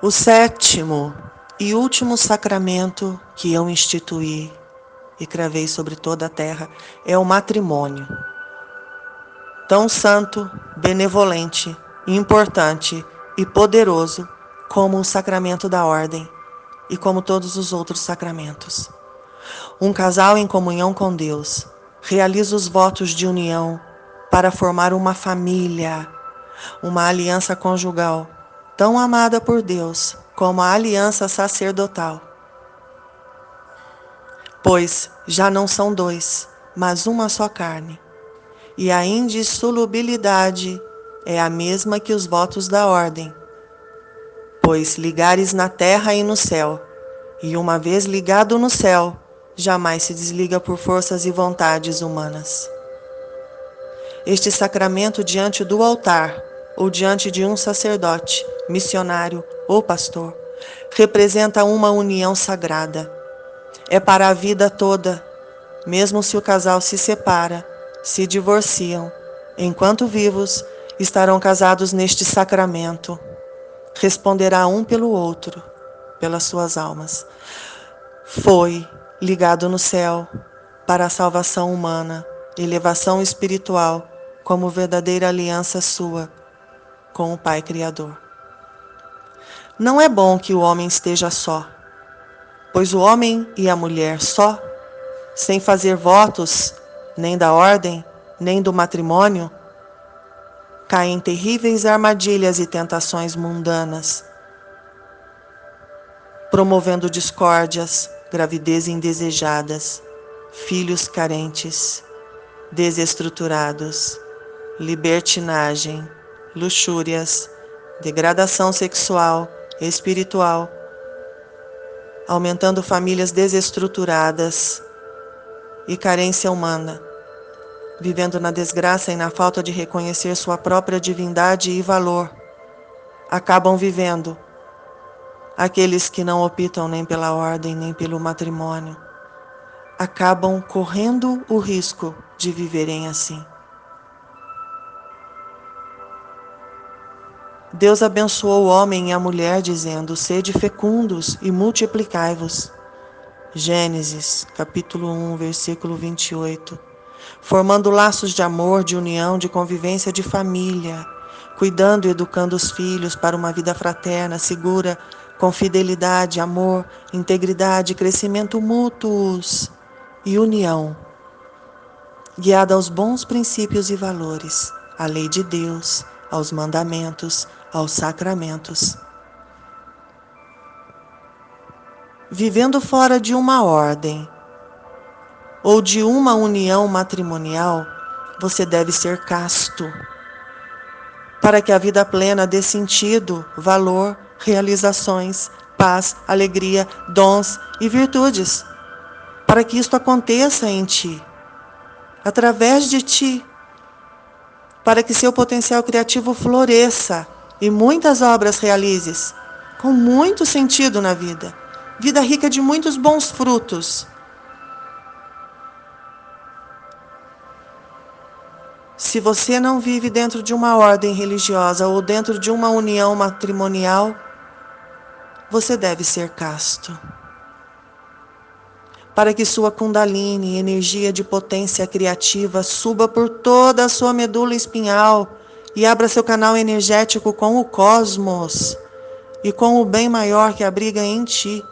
O sétimo e último sacramento que eu instituí e cravei sobre toda a terra é o matrimônio. Tão santo, benevolente, importante e poderoso como o sacramento da ordem e como todos os outros sacramentos. Um casal em comunhão com Deus realiza os votos de união para formar uma família, uma aliança conjugal tão amada por Deus como a aliança sacerdotal. Pois já não são dois, mas uma só carne. E a indissolubilidade é a mesma que os votos da ordem. Pois ligares na terra e no céu, e uma vez ligado no céu, jamais se desliga por forças e vontades humanas. Este sacramento diante do altar ou diante de um sacerdote, missionário ou pastor, representa uma união sagrada. É para a vida toda, mesmo se o casal se separa, se divorciam, enquanto vivos, estarão casados neste sacramento. Responderá um pelo outro, pelas suas almas. Foi ligado no céu para a salvação humana, elevação espiritual, como verdadeira aliança sua com o Pai Criador. Não é bom que o homem esteja só, pois o homem e a mulher só, sem fazer votos, nem da ordem, nem do matrimônio, caem em terríveis armadilhas e tentações mundanas, promovendo discórdias, gravidez indesejadas, filhos carentes, desestruturados, libertinagem, luxúrias, degradação sexual, espiritual, aumentando famílias desestruturadas e carência humana, vivendo na desgraça e na falta de reconhecer sua própria divindade e valor, acabam vivendo aqueles que não optam nem pela ordem nem pelo matrimônio, acabam correndo o risco de viverem assim. Deus abençoou o homem e a mulher, dizendo: Sede fecundos e multiplicai-vos. Gênesis, capítulo 1, versículo 28. Formando laços de amor, de união, de convivência, de família, cuidando e educando os filhos para uma vida fraterna, segura, com fidelidade, amor, integridade, crescimento mútuos e união, guiada aos bons princípios e valores, à lei de Deus, aos mandamentos, aos sacramentos. Vivendo fora de uma ordem ou de uma união matrimonial, você deve ser casto, para que a vida plena dê sentido, valor, realizações, paz, alegria, dons e virtudes, para que isto aconteça em ti, através de ti, para que seu potencial criativo floresça e muitas obras realizes, com muito sentido na vida, vida rica de muitos bons frutos. Se você não vive dentro de uma ordem religiosa ou dentro de uma união matrimonial, você deve ser casto. Para que sua Kundalini, energia de potência criativa, suba por toda a sua medula espinhal e abra seu canal energético com o cosmos e com o bem maior que abriga em ti.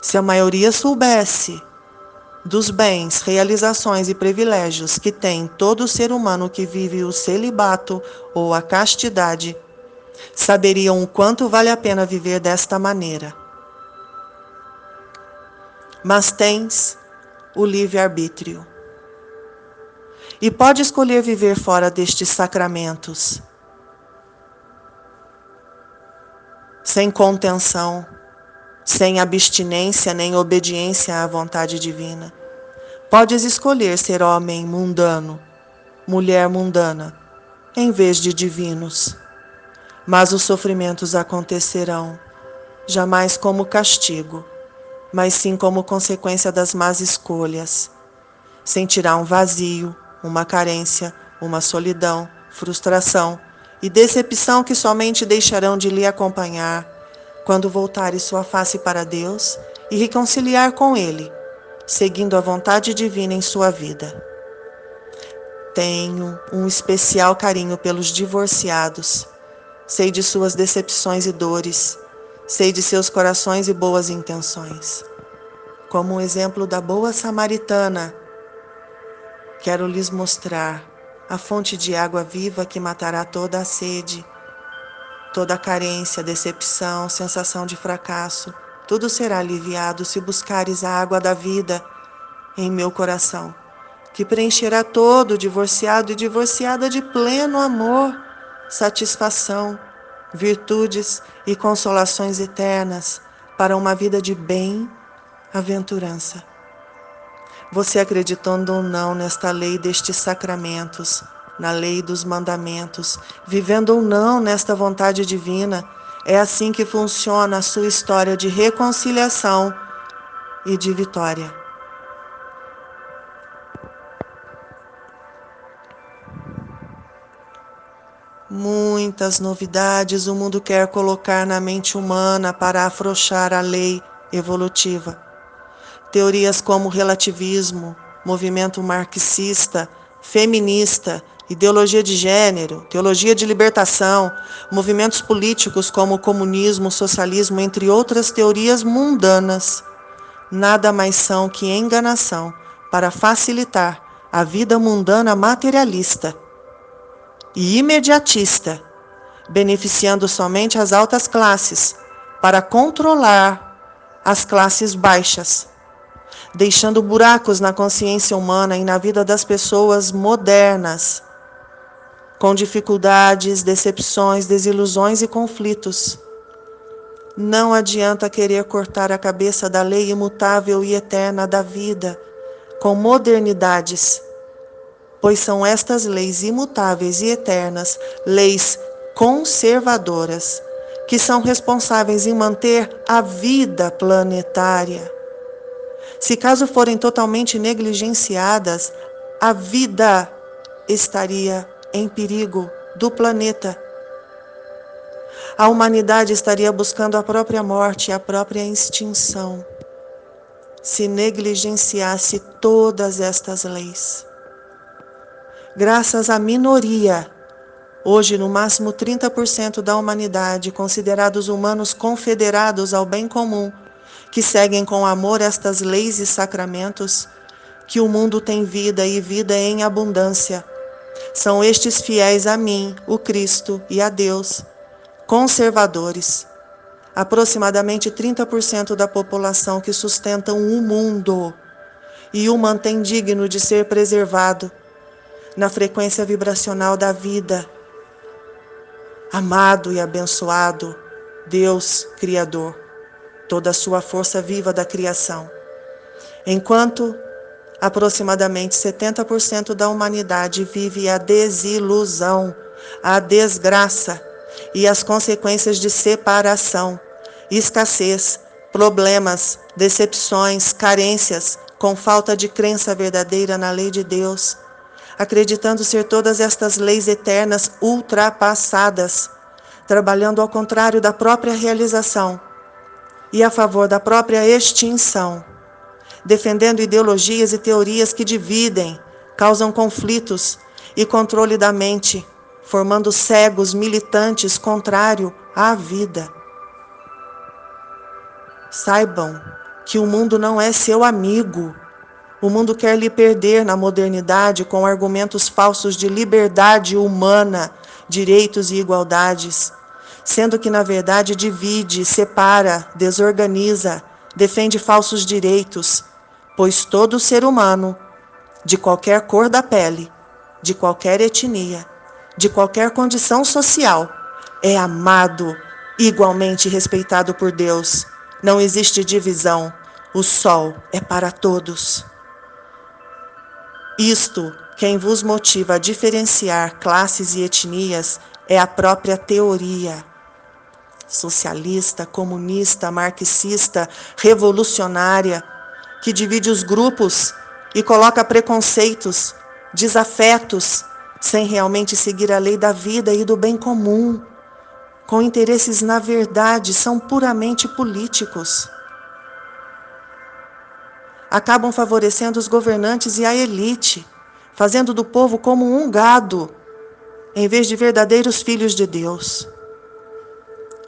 Se a maioria soubesse dos bens, realizações e privilégios que tem todo ser humano que vive o celibato ou a castidade, saberiam o quanto vale a pena viver desta maneira. Mas tens o livre-arbítrio e pode escolher viver fora destes sacramentos, sem contenção, sem abstinência nem obediência à vontade divina. Podes escolher ser homem mundano, mulher mundana, em vez de divinos. Mas os sofrimentos acontecerão, jamais como castigo, mas sim como consequência das más escolhas. Sentirá um vazio, uma carência, uma solidão, frustração e decepção que somente deixarão de lhe acompanhar quando voltares sua face para Deus e reconciliar com Ele, seguindo a vontade divina em sua vida. Tenho um especial carinho pelos divorciados. Sei de suas decepções e dores. Sei de seus corações e boas intenções. Como um exemplo da boa samaritana, quero lhes mostrar a fonte de água viva que matará toda a sede, toda a carência, decepção, sensação de fracasso. Tudo será aliviado se buscares a água da vida em meu coração que preencherá todo divorciado e divorciada de pleno amor, satisfação, virtudes e consolações eternas para uma vida de bem-aventurança. Você acreditando ou não nesta lei destes sacramentos, na lei dos mandamentos, vivendo ou não nesta vontade divina, é assim que funciona a sua história de reconciliação e de vitória. Muitas novidades o mundo quer colocar na mente humana para afrouxar a lei evolutiva. Teorias como relativismo, movimento marxista, feminista, ideologia de gênero, teologia de libertação, movimentos políticos como o comunismo, o socialismo, entre outras teorias mundanas, nada mais são que enganação para facilitar a vida mundana materialista e imediatista, beneficiando somente as altas classes, para controlar as classes baixas, deixando buracos na consciência humana e na vida das pessoas modernas, com dificuldades, decepções, desilusões e conflitos. Não adianta querer cortar a cabeça da lei imutável e eterna da vida com modernidades pois são estas leis imutáveis e eternas, leis conservadoras, que são responsáveis em manter a vida planetária. Se caso forem totalmente negligenciadas, a vida estaria em perigo do planeta. A humanidade estaria buscando a própria morte a própria extinção se negligenciasse todas estas leis graças à minoria, hoje no máximo 30% da humanidade, considerados humanos confederados ao bem comum, que seguem com amor estas leis e sacramentos, que o mundo tem vida e vida em abundância. São estes fiéis a mim, o Cristo e a Deus, conservadores. Aproximadamente 30% da população que sustentam o mundo e o mantém digno de ser preservado na frequência vibracional da vida. Amado e abençoado Deus Criador, toda a sua força viva da criação. Enquanto aproximadamente 70% da humanidade vive a desilusão, a desgraça e as consequências de separação, escassez, problemas, decepções, carências, com falta de crença verdadeira na lei de Deus acreditando ser todas estas leis eternas ultrapassadas, trabalhando ao contrário da própria realização e a favor da própria extinção, defendendo ideologias e teorias que dividem, causam conflitos e controle da mente, formando cegos militantes contrário à vida. Saibam que o mundo não é seu amigo o mundo quer lhe perder na modernidade com argumentos falsos de liberdade humana, direitos e igualdades, sendo que na verdade divide, separa, desorganiza, defende falsos direitos, pois todo ser humano, de qualquer cor da pele, de qualquer etnia, de qualquer condição social, é amado, igualmente respeitado por Deus. Não existe divisão. O sol é para todos. Isto, quem vos motiva a diferenciar classes e etnias é a própria teoria. Socialista, comunista, marxista, revolucionária, que divide os grupos e coloca preconceitos, desafetos sem realmente seguir a lei da vida e do bem comum, com interesses, na verdade, são puramente políticos. Acabam favorecendo os governantes e a elite, fazendo do povo como um gado, em vez de verdadeiros filhos de Deus.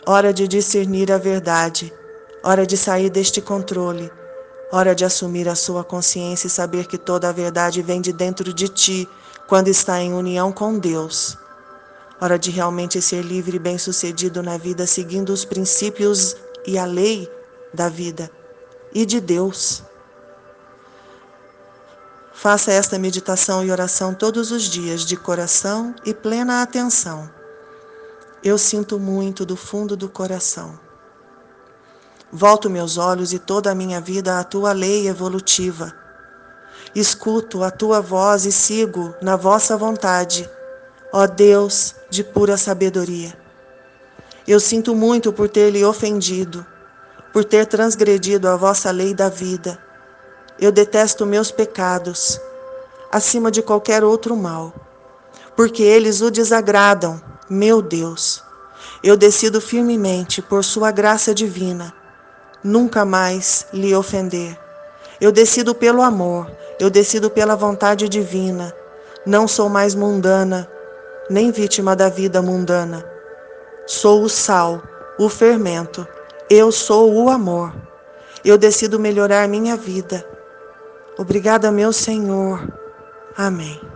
Hora de discernir a verdade, hora de sair deste controle, hora de assumir a sua consciência e saber que toda a verdade vem de dentro de ti quando está em união com Deus. Hora de realmente ser livre e bem-sucedido na vida, seguindo os princípios e a lei da vida e de Deus. Faça esta meditação e oração todos os dias, de coração e plena atenção. Eu sinto muito do fundo do coração. Volto meus olhos e toda a minha vida à tua lei evolutiva escuto a tua voz e sigo na vossa vontade, ó Deus de pura sabedoria. Eu sinto muito por ter lhe ofendido, por ter transgredido a vossa lei da vida. Eu detesto meus pecados, acima de qualquer outro mal, porque eles o desagradam, meu Deus. Eu decido firmemente, por sua graça divina, nunca mais lhe ofender. Eu decido pelo amor, eu decido pela vontade divina. Não sou mais mundana, nem vítima da vida mundana. Sou o sal, o fermento. Eu sou o amor. Eu decido melhorar minha vida. Obrigada, meu Senhor. Amém.